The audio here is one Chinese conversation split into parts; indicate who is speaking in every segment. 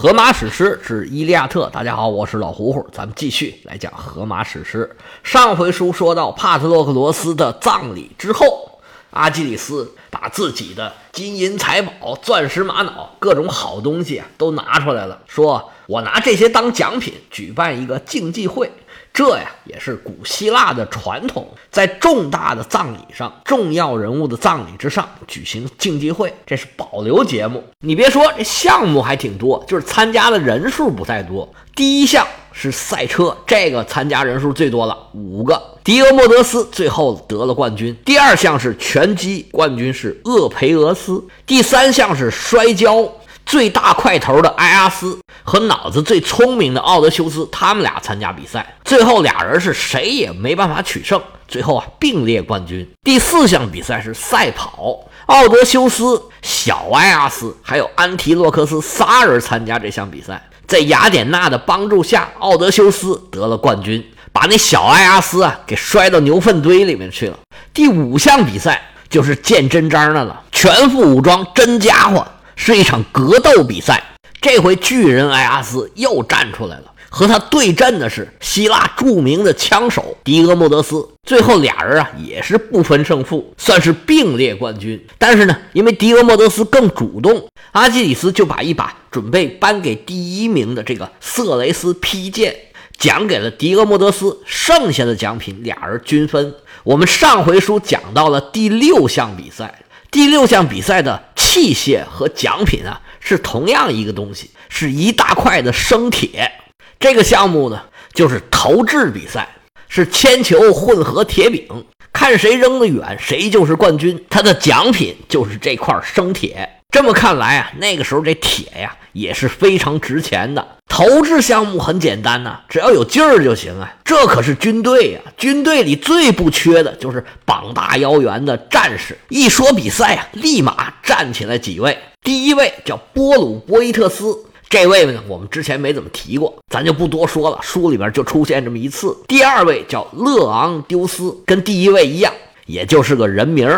Speaker 1: 荷马史诗之《伊利亚特》，大家好，我是老胡胡，咱们继续来讲荷马史诗。上回书说到帕特洛克罗斯的葬礼之后，阿基里斯把自己的金银财宝、钻石玛瑙、各种好东西啊都拿出来了，说我拿这些当奖品，举办一个竞技会。这呀也是古希腊的传统，在重大的葬礼上、重要人物的葬礼之上举行竞技会，这是保留节目。你别说，这项目还挺多，就是参加的人数不太多。第一项是赛车，这个参加人数最多了，五个。迪俄莫德斯最后得了冠军。第二项是拳击，冠军是厄培俄斯。第三项是摔跤。最大块头的埃阿斯和脑子最聪明的奥德修斯，他们俩参加比赛，最后俩人是谁也没办法取胜，最后啊并列冠军。第四项比赛是赛跑，奥德修斯、小埃阿斯还有安提洛克斯仨人参加这项比赛，在雅典娜的帮助下，奥德修斯得了冠军，把那小埃阿斯啊给摔到牛粪堆里面去了。第五项比赛就是见真章的了，全副武装，真家伙。是一场格斗比赛，这回巨人埃阿斯又站出来了，和他对阵的是希腊著名的枪手狄俄莫德斯。最后俩人啊也是不分胜负，算是并列冠军。但是呢，因为狄俄莫德斯更主动，阿基里斯就把一把准备颁给第一名的这个色雷斯披剑奖给了狄俄莫德斯，剩下的奖品俩人均分。我们上回书讲到了第六项比赛。第六项比赛的器械和奖品啊，是同样一个东西，是一大块的生铁。这个项目呢，就是投掷比赛，是铅球混合铁饼，看谁扔得远，谁就是冠军。它的奖品就是这块生铁。这么看来啊，那个时候这铁呀也是非常值钱的。投掷项目很简单呐，只要有劲儿就行啊。这可是军队呀，军队里最不缺的就是膀大腰圆的战士。一说比赛啊，立马站起来几位。第一位叫波鲁波伊特斯，这位呢我们之前没怎么提过，咱就不多说了，书里边就出现这么一次。第二位叫勒昂丢斯，跟第一位一样，也就是个人名。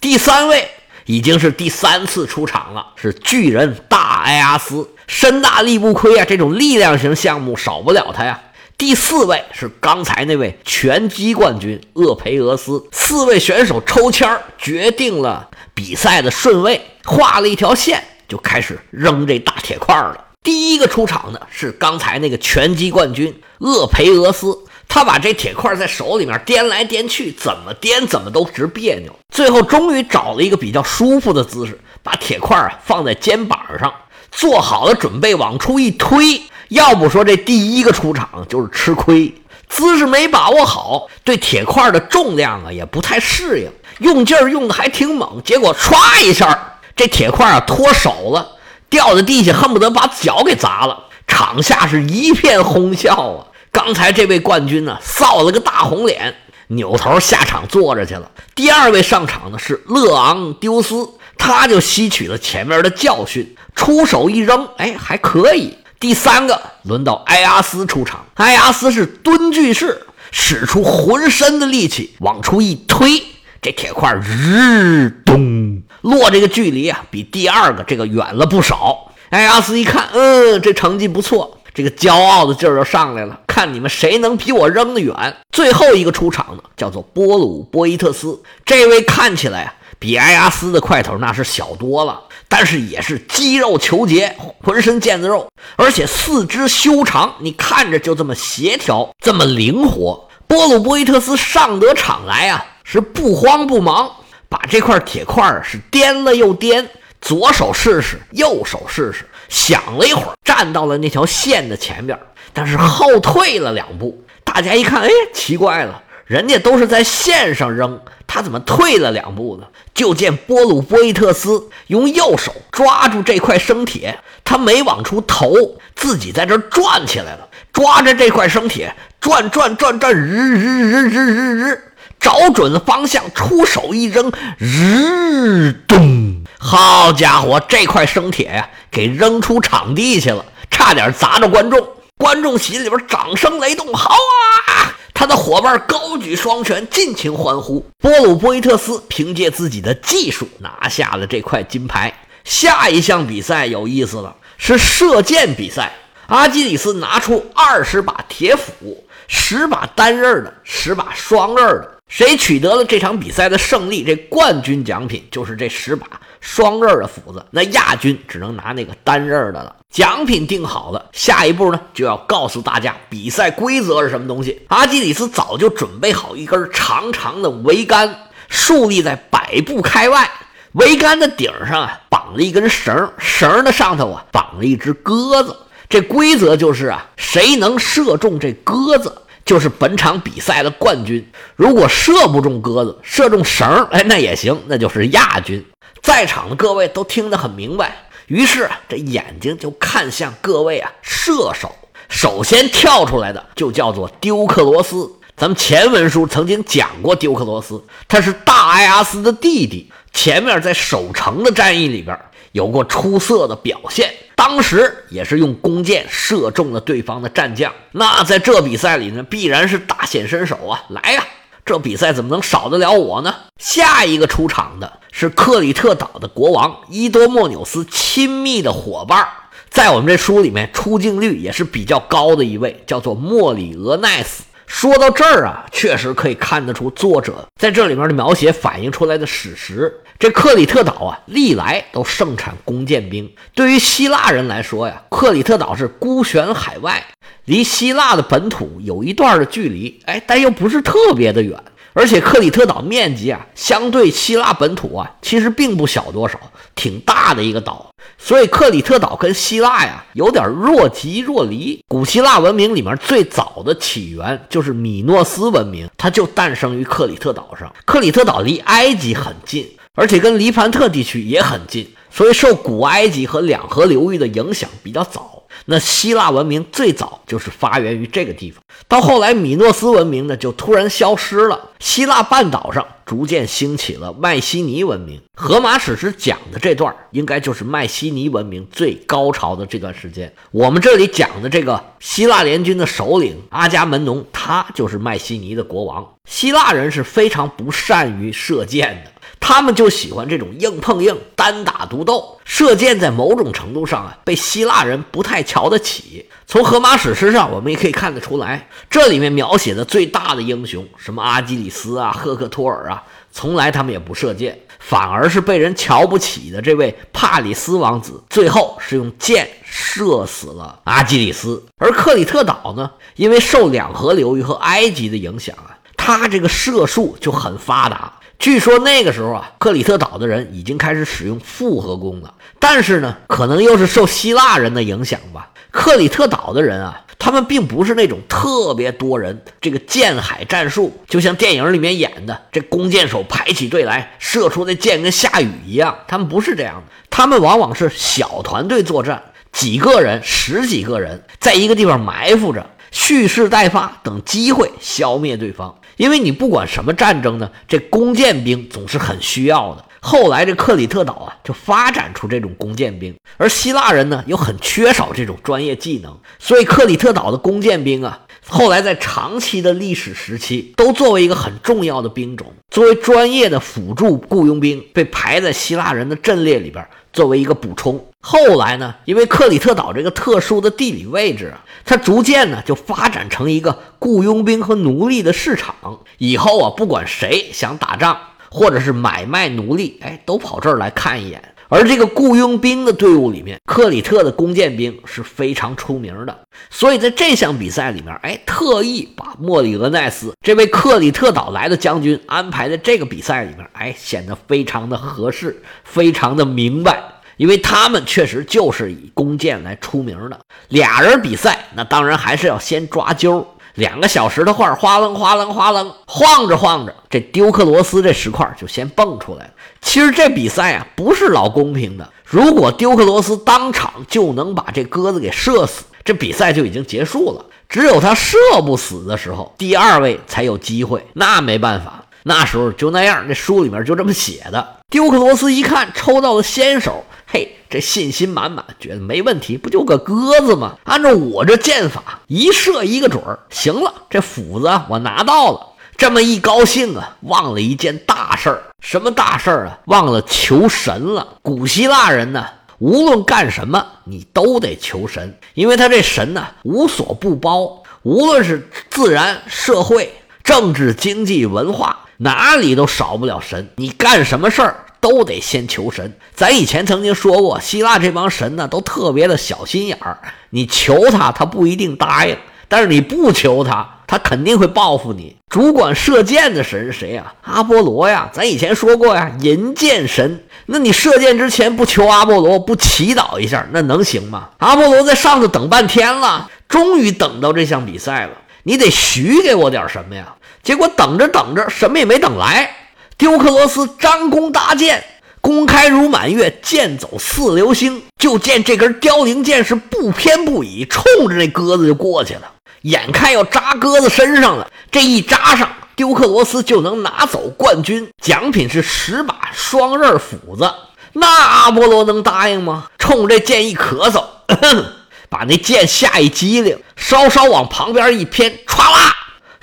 Speaker 1: 第三位。已经是第三次出场了，是巨人大埃阿斯，身大力不亏啊！这种力量型项目少不了他呀。第四位是刚才那位拳击冠军厄培俄斯。四位选手抽签决定了比赛的顺位，画了一条线，就开始扔这大铁块了。第一个出场的是刚才那个拳击冠军厄培俄斯。他把这铁块在手里面颠来颠去，怎么颠怎么都直别扭。最后终于找了一个比较舒服的姿势，把铁块啊放在肩膀上，做好了准备往出一推。要不说这第一个出场就是吃亏，姿势没把握好，对铁块的重量啊也不太适应，用劲儿用的还挺猛，结果唰一下，这铁块啊脱手了，掉在地下，恨不得把脚给砸了。场下是一片哄笑啊。刚才这位冠军呢，臊了个大红脸，扭头下场坐着去了。第二位上场的是勒昂丢斯，他就吸取了前面的教训，出手一扔，哎，还可以。第三个轮到埃阿斯出场，埃阿斯是蹲踞式，使出浑身的力气往出一推，这铁块日咚落，这个距离啊，比第二个这个远了不少。埃阿斯一看，嗯，这成绩不错。这个骄傲的劲儿就上来了，看你们谁能比我扔得远。最后一个出场的叫做波鲁波伊特斯，这位看起来啊比埃阿斯的块头那是小多了，但是也是肌肉虬结，浑身腱子肉，而且四肢修长，你看着就这么协调，这么灵活。波鲁波伊特斯上得场来啊，是不慌不忙，把这块铁块是颠了又颠，左手试试，右手试试。想了一会儿，站到了那条线的前边，但是后退了两步。大家一看，哎，奇怪了，人家都是在线上扔，他怎么退了两步呢？就见波鲁波伊特斯用右手抓住这块生铁，他没往出投，自己在这转起来了，抓着这块生铁转转转转，日日日日日日，找准了方向，出手一扔，日咚。好家伙，这块生铁呀，给扔出场地去了，差点砸着观众。观众席里边掌声雷动，好啊！他的伙伴高举双拳，尽情欢呼。波鲁波伊特斯凭借自己的技术拿下了这块金牌。下一项比赛有意思了，是射箭比赛。阿基里斯拿出二十把铁斧，十把单刃的，十把双刃的。谁取得了这场比赛的胜利，这冠军奖品就是这十把双刃的斧子。那亚军只能拿那个单刃的了。奖品定好了，下一步呢就要告诉大家比赛规则是什么东西。阿基里斯早就准备好一根长长的桅杆，竖立在百步开外。桅杆的顶上啊绑了一根绳，绳的上头啊绑了一只鸽子。这规则就是啊，谁能射中这鸽子，就是本场比赛的冠军。如果射不中鸽子，射中绳儿，哎，那也行，那就是亚军。在场的各位都听得很明白，于是这眼睛就看向各位啊，射手。首先跳出来的就叫做丢克罗斯。咱们前文书曾经讲过丢克罗斯，他是大埃阿斯的弟弟，前面在守城的战役里边。有过出色的表现，当时也是用弓箭射中了对方的战将。那在这比赛里呢，必然是大显身手啊！来呀，这比赛怎么能少得了我呢？下一个出场的是克里特岛的国王伊多莫纽斯亲密的伙伴，在我们这书里面出镜率也是比较高的一位，叫做莫里俄奈斯。说到这儿啊，确实可以看得出作者在这里面的描写反映出来的史实。这克里特岛啊，历来都盛产弓箭兵。对于希腊人来说呀，克里特岛是孤悬海外，离希腊的本土有一段的距离，哎，但又不是特别的远。而且克里特岛面积啊，相对希腊本土啊，其实并不小多少，挺大的一个岛。所以克里特岛跟希腊呀，有点若即若离。古希腊文明里面最早的起源就是米诺斯文明，它就诞生于克里特岛上。克里特岛离埃及很近。而且跟黎凡特地区也很近，所以受古埃及和两河流域的影响比较早。那希腊文明最早就是发源于这个地方，到后来米诺斯文明呢就突然消失了。希腊半岛上逐渐兴起了迈锡尼文明。荷马史诗讲的这段应该就是迈锡尼文明最高潮的这段时间。我们这里讲的这个希腊联军的首领阿伽门农，他就是迈锡尼的国王。希腊人是非常不善于射箭的。他们就喜欢这种硬碰硬、单打独斗。射箭在某种程度上啊，被希腊人不太瞧得起。从荷马史诗上，我们也可以看得出来，这里面描写的最大的英雄，什么阿基里斯啊、赫克托尔啊，从来他们也不射箭，反而是被人瞧不起的这位帕里斯王子，最后是用箭射死了阿基里斯。而克里特岛呢，因为受两河流域和埃及的影响啊，它这个射术就很发达。据说那个时候啊，克里特岛的人已经开始使用复合弓了。但是呢，可能又是受希腊人的影响吧。克里特岛的人啊，他们并不是那种特别多人这个箭海战术，就像电影里面演的，这弓箭手排起队来射出的箭跟下雨一样。他们不是这样的，他们往往是小团队作战，几个人、十几个人在一个地方埋伏着，蓄势待发，等机会消灭对方。因为你不管什么战争呢，这弓箭兵总是很需要的。后来这克里特岛啊，就发展出这种弓箭兵，而希腊人呢又很缺少这种专业技能，所以克里特岛的弓箭兵啊，后来在长期的历史时期都作为一个很重要的兵种，作为专业的辅助雇佣兵，被排在希腊人的阵列里边。作为一个补充，后来呢，因为克里特岛这个特殊的地理位置，它逐渐呢就发展成一个雇佣兵和奴隶的市场。以后啊，不管谁想打仗或者是买卖奴隶，哎，都跑这儿来看一眼。而这个雇佣兵的队伍里面，克里特的弓箭兵是非常出名的。所以在这项比赛里面，哎，特意把莫里俄奈斯这位克里特岛来的将军安排在这个比赛里面，哎，显得非常的合适，非常的明白，因为他们确实就是以弓箭来出名的。俩人比赛，那当然还是要先抓阄。两个小时的块哗楞哗楞哗楞晃着晃着，这丢克罗斯这石块就先蹦出来了。其实这比赛啊不是老公平的，如果丢克罗斯当场就能把这鸽子给射死。这比赛就已经结束了，只有他射不死的时候，第二位才有机会。那没办法，那时候就那样。这书里面就这么写的。丢克罗斯一看抽到了先手，嘿，这信心满满，觉得没问题，不就个鸽子吗？按照我这箭法，一射一个准儿。行了，这斧子我拿到了。这么一高兴啊，忘了一件大事儿。什么大事儿啊？忘了求神了。古希腊人呢？无论干什么，你都得求神，因为他这神呢无所不包，无论是自然、社会、政治、经济、文化，哪里都少不了神。你干什么事儿都得先求神。咱以前曾经说过，希腊这帮神呢都特别的小心眼儿，你求他，他不一定答应；但是你不求他，他肯定会报复你。主管射箭的神是谁呀？阿波罗呀！咱以前说过呀，银箭神。那你射箭之前不求阿波罗，不祈祷一下，那能行吗？阿波罗在上头等半天了，终于等到这项比赛了。你得许给我点什么呀？结果等着等着，什么也没等来。丢克罗斯张弓搭箭，弓开如满月，箭走似流星。就见这根凋零箭是不偏不倚，冲着这鸽子就过去了。眼看要扎鸽子身上了，这一扎上。丢克罗斯就能拿走冠军，奖品是十把双刃斧子。那阿波罗能答应吗？冲这箭一咳嗽，把那箭下一激灵，稍稍往旁边一偏，歘啦，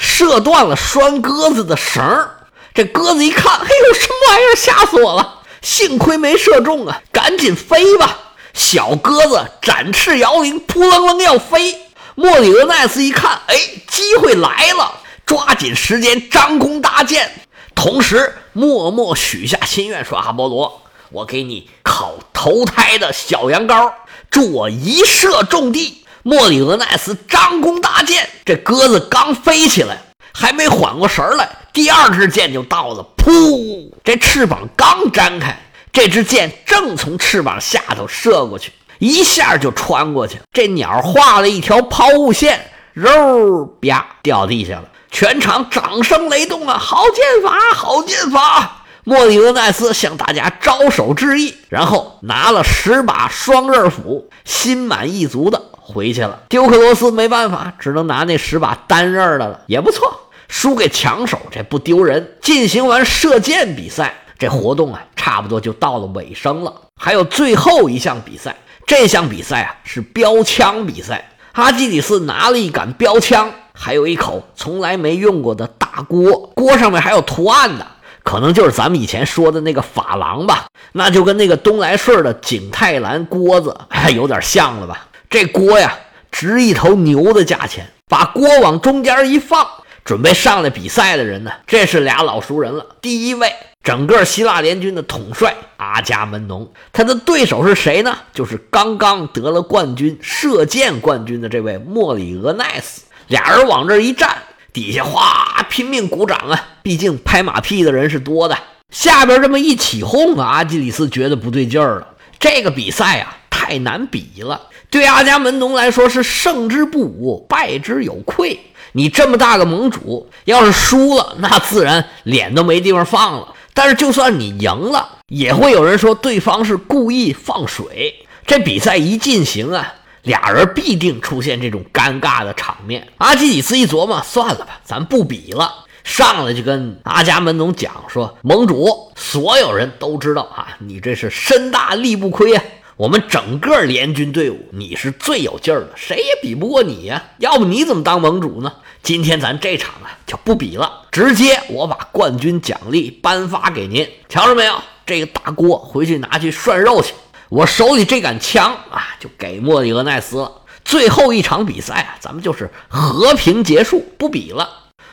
Speaker 1: 射断了拴鸽子的绳儿这鸽子一看，哎呦，什么玩意儿？吓死我了！幸亏没射中啊，赶紧飞吧！小鸽子展翅摇铃，扑棱棱要飞。莫里俄奈斯一看，哎，机会来了。抓紧时间张弓搭箭，同时默默许下心愿，说：“阿波罗，我给你烤投胎的小羊羔，祝我一射中地。”莫里俄奈斯张弓搭箭，这鸽子刚飞起来，还没缓过神来，第二支箭就到了。噗！这翅膀刚张开，这支箭正从翅膀下头射过去，一下就穿过去。这鸟画了一条抛物线，肉啪掉地下了。全场掌声雷动啊！好剑法，好剑法！莫里俄奈斯向大家招手致意，然后拿了十把双刃斧，心满意足的回去了。丢克罗斯没办法，只能拿那十把单刃的了，也不错。输给强手，这不丢人。进行完射箭比赛，这活动啊，差不多就到了尾声了。还有最后一项比赛，这项比赛啊是标枪比赛。阿基里斯拿了一杆标枪。还有一口从来没用过的大锅，锅上面还有图案的，可能就是咱们以前说的那个珐琅吧，那就跟那个东来顺的景泰蓝锅子还有点像了吧？这锅呀，值一头牛的价钱。把锅往中间一放，准备上来比赛的人呢，这是俩老熟人了。第一位，整个希腊联军的统帅阿伽门农，他的对手是谁呢？就是刚刚得了冠军、射箭冠军的这位莫里俄奈斯。俩人往这一站，底下哗拼命鼓掌啊！毕竟拍马屁的人是多的。下边这么一起哄啊，阿基里斯觉得不对劲儿了。这个比赛啊，太难比了。对阿伽门农来说是胜之不武，败之有愧。你这么大个盟主，要是输了，那自然脸都没地方放了。但是就算你赢了，也会有人说对方是故意放水。这比赛一进行啊。俩人必定出现这种尴尬的场面。阿基里斯一琢磨，算了吧，咱不比了。上来就跟阿伽门农讲说：“盟主，所有人都知道啊，你这是身大力不亏啊。我们整个联军队伍，你是最有劲儿的，谁也比不过你呀。要不你怎么当盟主呢？今天咱这场啊就不比了，直接我把冠军奖励颁发给您。瞧着没有？这个大锅回去拿去涮肉去。”我手里这杆枪啊，就给莫里俄奈斯了。最后一场比赛啊，咱们就是和平结束，不比了。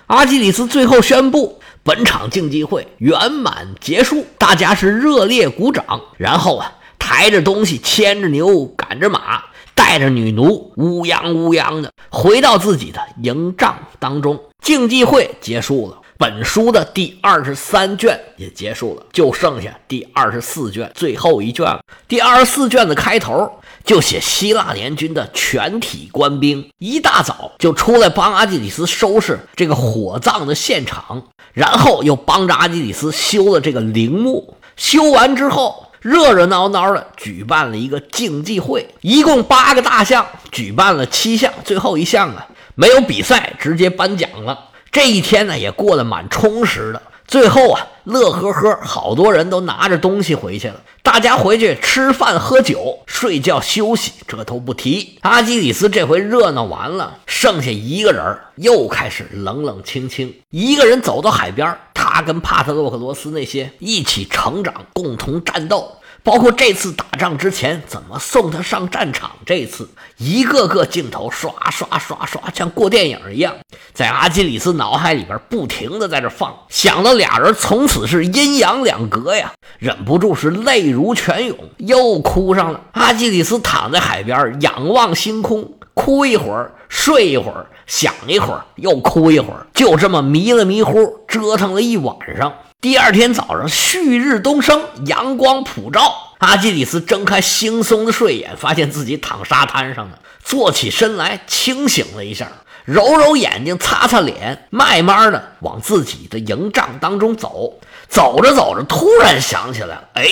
Speaker 1: 阿基里斯最后宣布，本场竞技会圆满结束，大家是热烈鼓掌。然后啊，抬着东西，牵着牛，赶着马，带着女奴，乌泱乌泱的回到自己的营帐当中。竞技会结束了。本书的第二十三卷也结束了，就剩下第二十四卷最后一卷了。第二十四卷的开头就写希腊联军的全体官兵一大早就出来帮阿基里斯收拾这个火葬的现场，然后又帮着阿基里斯修了这个陵墓。修完之后，热热闹闹的举办了一个竞技会，一共八个大项，举办了七项，最后一项啊没有比赛，直接颁奖了。这一天呢，也过得蛮充实的。最后啊，乐呵呵，好多人都拿着东西回去了。大家回去吃饭、喝酒、睡觉、休息，这都不提。阿基里斯这回热闹完了，剩下一个人，又开始冷冷清清。一个人走到海边，他跟帕特洛克罗斯那些一起成长、共同战斗、包括这次打仗之前怎么送他上战场，这次一个个镜头刷刷刷刷，像过电影一样，在阿基里斯脑海里边不停的在这放，想到俩人从此是阴阳两隔呀，忍不住是泪如泉涌，又哭上了。阿基里斯躺在海边，仰望星空，哭一会儿，睡一会儿，想一会儿，又哭一会儿，就这么迷了迷糊，折腾了一晚上。第二天早上，旭日东升，阳光普照。阿基里斯睁开惺忪的睡眼，发现自己躺沙滩上呢。坐起身来，清醒了一下，揉揉眼睛，擦擦脸，慢慢的往自己的营帐当中走。走着走着，突然想起来了，哎，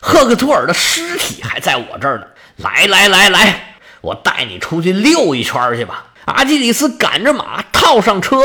Speaker 1: 赫克托尔的尸体还在我这儿呢。来来来来，我带你出去溜一圈去吧。阿基里斯赶着马，套上车。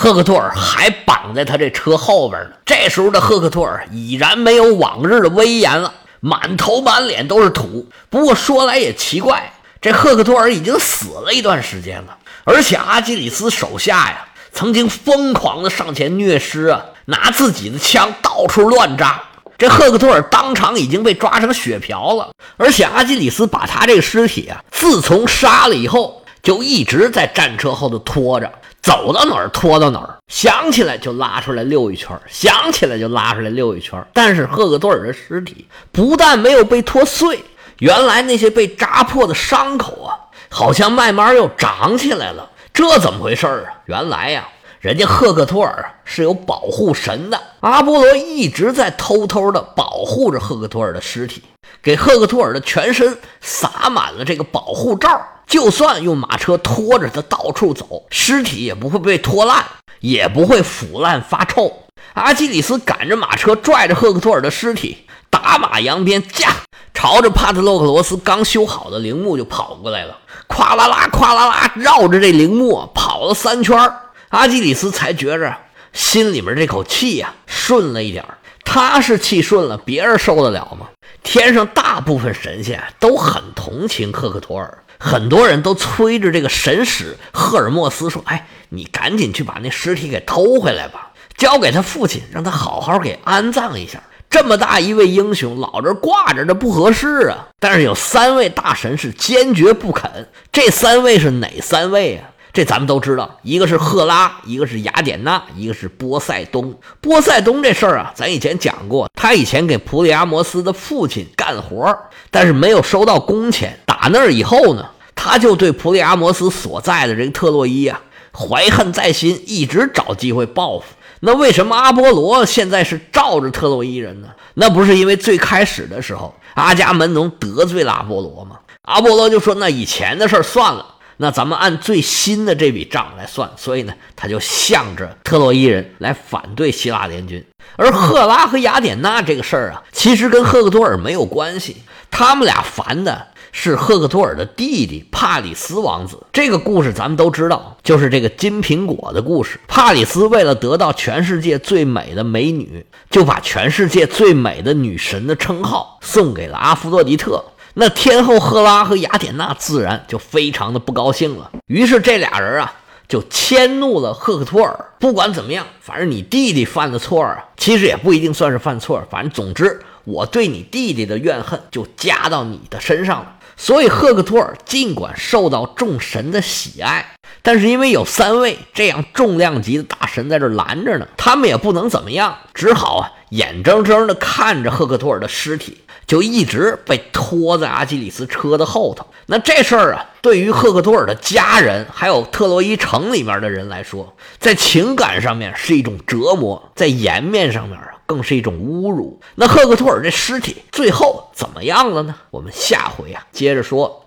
Speaker 1: 赫克托尔还绑在他这车后边呢。这时候的赫克托尔已然没有往日的威严了，满头满脸都是土。不过说来也奇怪，这赫克托尔已经死了一段时间了，而且阿基里斯手下呀，曾经疯狂的上前虐尸啊，拿自己的枪到处乱扎。这赫克托尔当场已经被抓成血瓢了，而且阿基里斯把他这个尸体啊，自从杀了以后，就一直在战车后头拖着。走到哪儿拖到哪儿，想起来就拉出来溜一圈，想起来就拉出来溜一圈。但是赫克托尔的尸体不但没有被拖碎，原来那些被扎破的伤口啊，好像慢慢又长起来了。这怎么回事啊？原来呀，人家赫克托尔是有保护神的，阿波罗一直在偷偷的保护着赫克托尔的尸体，给赫克托尔的全身撒满了这个保护罩。就算用马车拖着他到处走，尸体也不会被拖烂，也不会腐烂发臭。阿基里斯赶着马车，拽着赫克托尔的尸体，打马扬鞭，驾朝着帕特洛克罗斯刚修好的陵墓就跑过来了。咵啦啦，咵啦啦，绕着这陵墓跑了三圈，阿基里斯才觉着心里面这口气呀顺了一点儿他是气顺了，别人受得了吗？天上大部分神仙都很同情赫克托尔。很多人都催着这个神使赫尔墨斯说：“哎，你赶紧去把那尸体给偷回来吧，交给他父亲，让他好好给安葬一下。这么大一位英雄，老这挂着，这不合适啊。”但是有三位大神是坚决不肯。这三位是哪三位啊？这咱们都知道，一个是赫拉，一个是雅典娜，一个是波塞冬。波塞冬这事儿啊，咱以前讲过，他以前给普里阿摩斯的父亲干活，但是没有收到工钱。那儿以后呢，他就对普里阿摩斯所在的这个特洛伊啊怀恨在心，一直找机会报复。那为什么阿波罗现在是罩着特洛伊人呢？那不是因为最开始的时候阿伽门农得罪了阿波罗吗？阿波罗就说：“那以前的事儿算了。”那咱们按最新的这笔账来算，所以呢，他就向着特洛伊人来反对希腊联军。而赫拉和雅典娜这个事儿啊，其实跟赫克托尔没有关系，他们俩烦的是赫克托尔的弟弟帕里斯王子。这个故事咱们都知道，就是这个金苹果的故事。帕里斯为了得到全世界最美的美女，就把全世界最美的女神的称号送给了阿弗洛狄特。那天后赫拉和雅典娜自然就非常的不高兴了，于是这俩人啊就迁怒了赫克托尔。不管怎么样，反正你弟弟犯的错啊，其实也不一定算是犯错，反正总之我对你弟弟的怨恨就加到你的身上了。所以赫克托尔尽管受到众神的喜爱，但是因为有三位这样重量级的大神在这拦着呢，他们也不能怎么样，只好啊眼睁睁地看着赫克托尔的尸体。就一直被拖在阿基里斯车的后头。那这事儿啊，对于赫克托尔的家人，还有特洛伊城里面的人来说，在情感上面是一种折磨，在颜面上面啊，更是一种侮辱。那赫克托尔这尸体最后怎么样了呢？我们下回啊接着说。